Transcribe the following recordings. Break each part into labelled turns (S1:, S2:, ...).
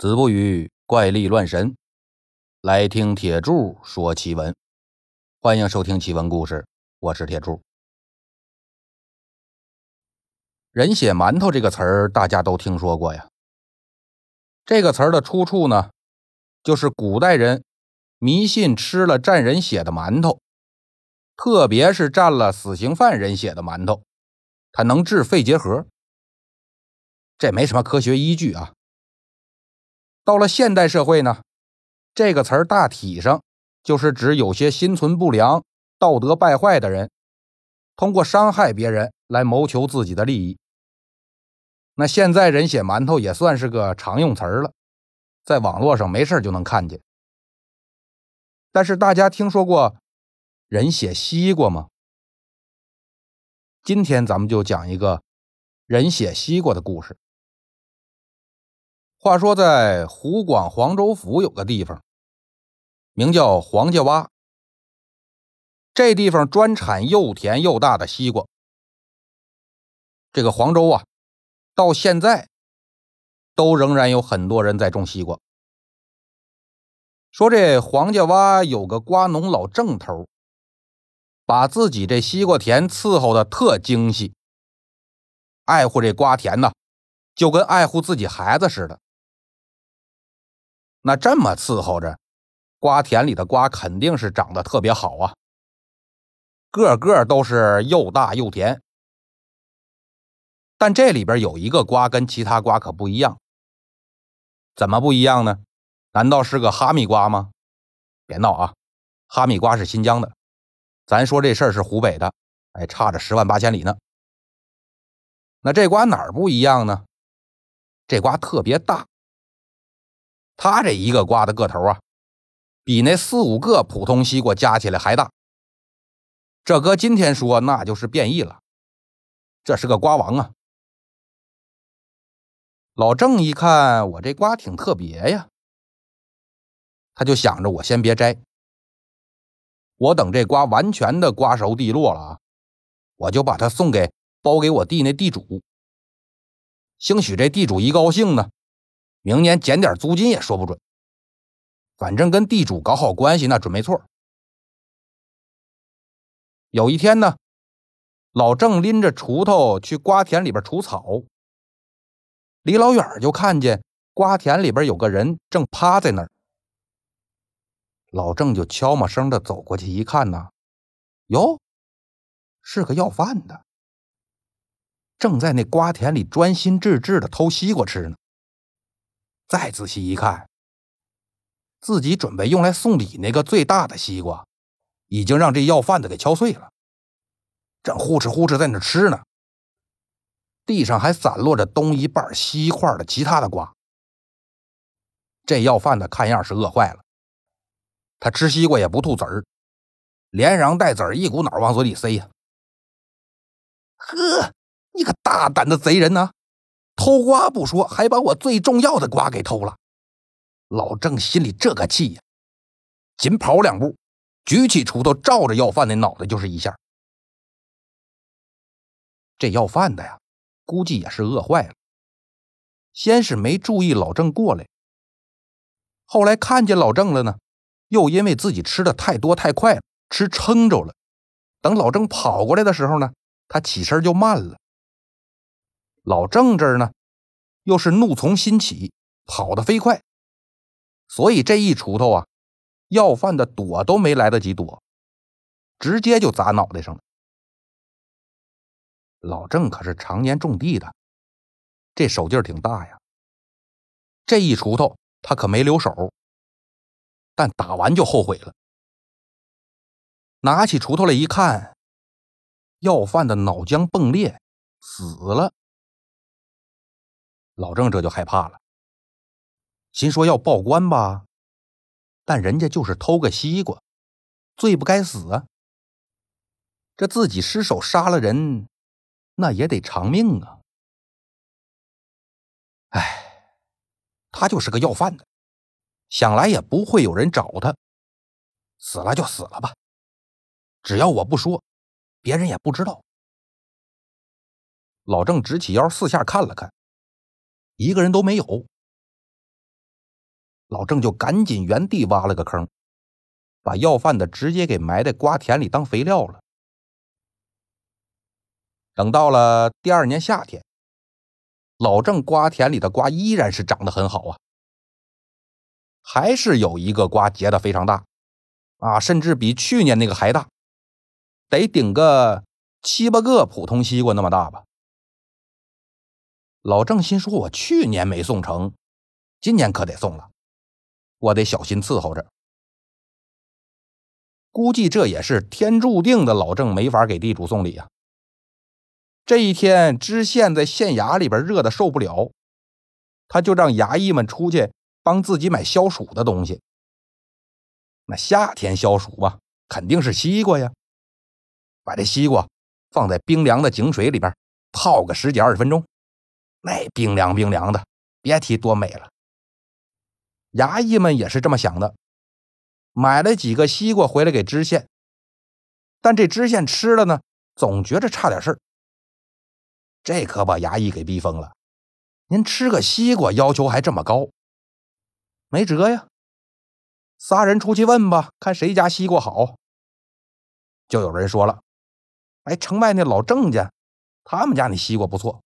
S1: 子不语怪力乱神，来听铁柱说奇闻。欢迎收听奇闻故事，我是铁柱。人血馒头这个词儿大家都听说过呀。这个词儿的出处呢，就是古代人迷信吃了蘸人血的馒头，特别是蘸了死刑犯人血的馒头，它能治肺结核。这没什么科学依据啊。到了现代社会呢，这个词儿大体上就是指有些心存不良、道德败坏的人，通过伤害别人来谋求自己的利益。那现在人血馒头也算是个常用词儿了，在网络上没事就能看见。但是大家听说过人血西瓜吗？今天咱们就讲一个人血西瓜的故事。话说，在湖广黄州府有个地方，名叫黄家洼。这地方专产又甜又大的西瓜。这个黄州啊，到现在都仍然有很多人在种西瓜。说这黄家洼有个瓜农老郑头，把自己这西瓜田伺候的特精细，爱护这瓜田呢，就跟爱护自己孩子似的。那这么伺候着，瓜田里的瓜肯定是长得特别好啊，个个都是又大又甜。但这里边有一个瓜跟其他瓜可不一样，怎么不一样呢？难道是个哈密瓜吗？别闹啊，哈密瓜是新疆的，咱说这事儿是湖北的，哎，差着十万八千里呢。那这瓜哪儿不一样呢？这瓜特别大。他这一个瓜的个头啊，比那四五个普通西瓜加起来还大。这搁今天说，那就是变异了。这是个瓜王啊！老郑一看我这瓜挺特别呀，他就想着我先别摘，我等这瓜完全的瓜熟蒂落了啊，我就把它送给包给我弟那地主。兴许这地主一高兴呢。明年减点租金也说不准，反正跟地主搞好关系那准没错。有一天呢，老郑拎着锄头去瓜田里边除草，离老远就看见瓜田里边有个人正趴在那儿。老郑就悄没声的走过去一看呢，哟，是个要饭的，正在那瓜田里专心致志的偷西瓜吃呢。再仔细一看，自己准备用来送礼那个最大的西瓜，已经让这要饭的给敲碎了，正呼哧呼哧在那吃呢。地上还散落着东一半西一块的其他的瓜。这要饭的看样是饿坏了，他吃西瓜也不吐籽儿，连瓤带籽儿一股脑往嘴里塞呀。呵，你个大胆的贼人呐！偷瓜不说，还把我最重要的瓜给偷了。老郑心里这个气呀，紧跑两步，举起锄头照着要饭的脑袋就是一下。这要饭的呀，估计也是饿坏了，先是没注意老郑过来，后来看见老郑了呢，又因为自己吃的太多太快了，吃撑着了。等老郑跑过来的时候呢，他起身就慢了。老郑这儿呢，又是怒从心起，跑得飞快，所以这一锄头啊，要饭的躲都没来得及躲，直接就砸脑袋上了。老郑可是常年种地的，这手劲儿挺大呀。这一锄头他可没留手，但打完就后悔了。拿起锄头来一看，要饭的脑浆迸裂，死了。老郑这就害怕了，心说要报官吧，但人家就是偷个西瓜，罪不该死啊。这自己失手杀了人，那也得偿命啊。哎，他就是个要饭的，想来也不会有人找他，死了就死了吧，只要我不说，别人也不知道。老郑直起腰，四下看了看。一个人都没有，老郑就赶紧原地挖了个坑，把要饭的直接给埋在瓜田里当肥料了。等到了第二年夏天，老郑瓜田里的瓜依然是长得很好啊，还是有一个瓜结的非常大，啊，甚至比去年那个还大，得顶个七八个普通西瓜那么大吧。老郑心说：“我去年没送成，今年可得送了，我得小心伺候着。”估计这也是天注定的，老郑没法给地主送礼呀。这一天，知县在县衙里边热的受不了，他就让衙役们出去帮自己买消暑的东西。那夏天消暑吧，肯定是西瓜呀。把这西瓜放在冰凉的井水里边泡个十几二十分钟，那冰凉冰凉的，别提多美了。衙役们也是这么想的，买了几个西瓜回来给知县，但这知县吃了呢，总觉着差点事儿。这可把衙役给逼疯了。您吃个西瓜要求还这么高，没辙呀。仨人出去问吧，看谁家西瓜好。就有人说了：“哎，城外那老郑家，他们家那西瓜不错。”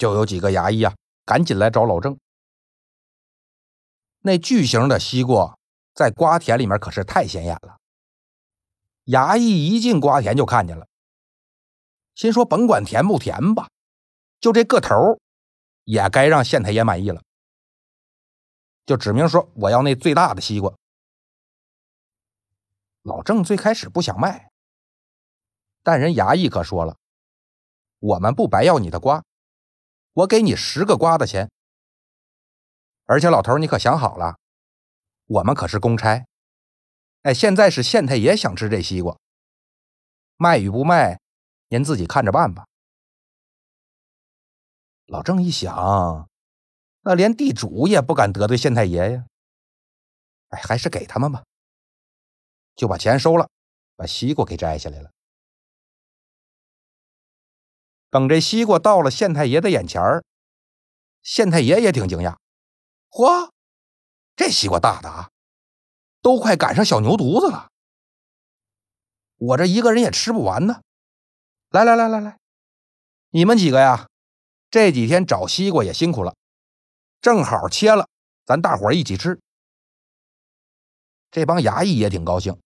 S1: 就有几个衙役啊，赶紧来找老郑。那巨型的西瓜在瓜田里面可是太显眼了。衙役一进瓜田就看见了。心说：“甭管甜不甜吧，就这个头，也该让县太爷满意了。”就指明说：“我要那最大的西瓜。”老郑最开始不想卖，但人衙役可说了：“我们不白要你的瓜，我给你十个瓜的钱。而且老头，你可想好了，我们可是公差。哎，现在是县太爷想吃这西瓜，卖与不卖。”您自己看着办吧。老郑一想，那连地主也不敢得罪县太爷呀。哎，还是给他们吧，就把钱收了，把西瓜给摘下来了。等这西瓜到了县太爷的眼前儿，县太爷也挺惊讶，嚯，这西瓜大的啊，都快赶上小牛犊子了。我这一个人也吃不完呢。来来来来来，你们几个呀，这几天找西瓜也辛苦了，正好切了，咱大伙一起吃。这帮衙役也挺高兴，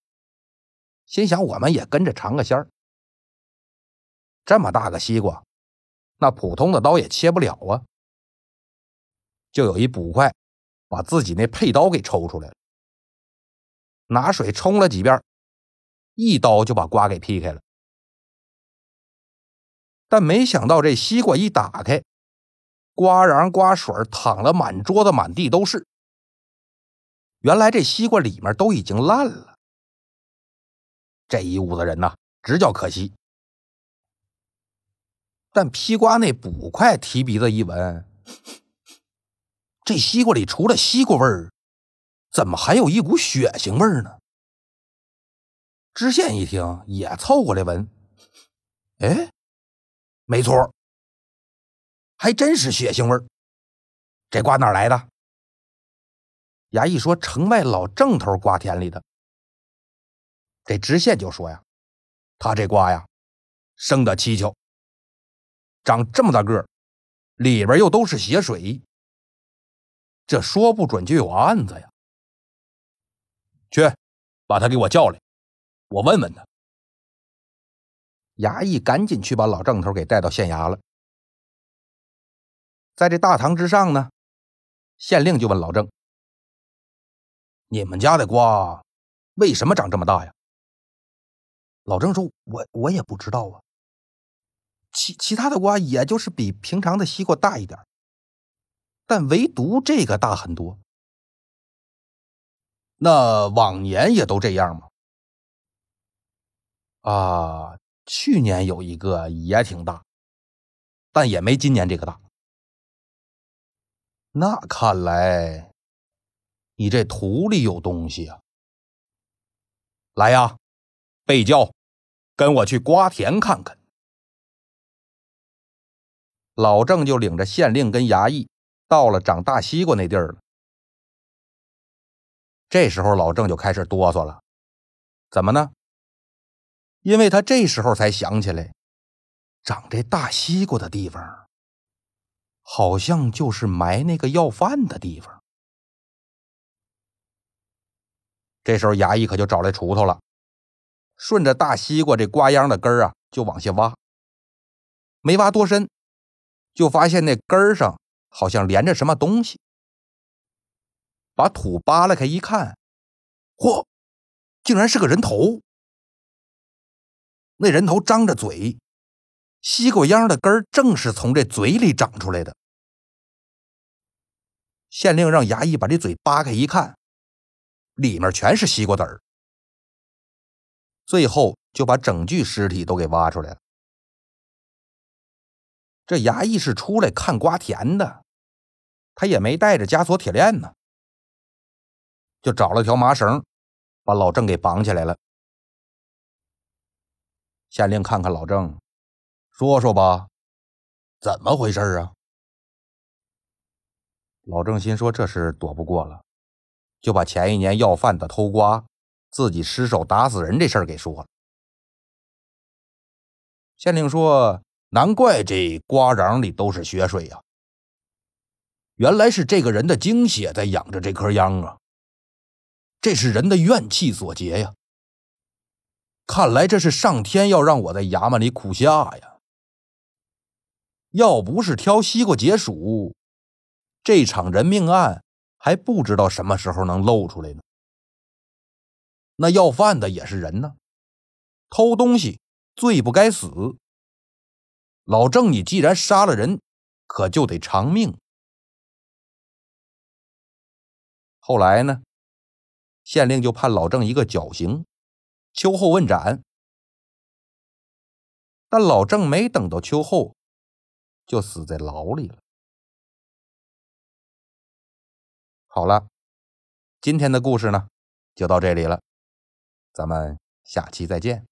S1: 心想我们也跟着尝个鲜儿。这么大个西瓜，那普通的刀也切不了啊。就有一捕快把自己那佩刀给抽出来了，拿水冲了几遍，一刀就把瓜给劈开了。但没想到，这西瓜一打开，瓜瓤瓜水淌了满桌子满地都是。原来这西瓜里面都已经烂了。这一屋子人呐，直叫可惜。但劈瓜那捕快提鼻子一闻，这西瓜里除了西瓜味儿，怎么还有一股血腥味儿呢？知县一听，也凑过来闻，哎。没错，还真是血腥味儿。这瓜哪来的？衙役说：“城外老郑头瓜田里的。”这知县就说：“呀，他这瓜呀，生的蹊跷，长这么大个儿，里边又都是血水，这说不准就有案子呀。”去，把他给我叫来，我问问他。衙役赶紧去把老郑头给带到县衙了。在这大堂之上呢，县令就问老郑：“你们家的瓜为什么长这么大呀？”老郑说：“我我也不知道啊。其其他的瓜也就是比平常的西瓜大一点，但唯独这个大很多。那往年也都这样吗？”啊。去年有一个也挺大，但也没今年这个大。那看来你这土里有东西啊！来呀，被叫，跟我去瓜田看看。老郑就领着县令跟衙役到了长大西瓜那地儿了。这时候老郑就开始哆嗦了，怎么呢？因为他这时候才想起来，长这大西瓜的地方，好像就是埋那个要饭的地方。这时候衙役可就找来锄头了，顺着大西瓜这瓜秧的根儿啊，就往下挖。没挖多深，就发现那根儿上好像连着什么东西。把土扒拉开一看，嚯，竟然是个人头！那人头张着嘴，西瓜秧的根儿正是从这嘴里长出来的。县令让衙役把这嘴扒开一看。里面全是西瓜籽儿，最后就把整具尸体都给挖出来了。这衙役是出来看瓜田的，他也没带着枷锁铁链呢，就找了条麻绳，把老郑给绑起来了。县令看看老郑，说说吧，怎么回事啊？老郑心说这是躲不过了。就把前一年要饭的偷瓜，自己失手打死人这事儿给说了。县令说：“难怪这瓜瓤里都是血水呀，原来是这个人的精血在养着这颗秧啊。这是人的怨气所结呀。看来这是上天要让我在衙门里苦下呀。要不是挑西瓜解暑，这场人命案。”还不知道什么时候能露出来呢。那要饭的也是人呢，偷东西罪不该死。老郑，你既然杀了人，可就得偿命。后来呢，县令就判老郑一个绞刑，秋后问斩。但老郑没等到秋后，就死在牢里了。好了，今天的故事呢，就到这里了，咱们下期再见。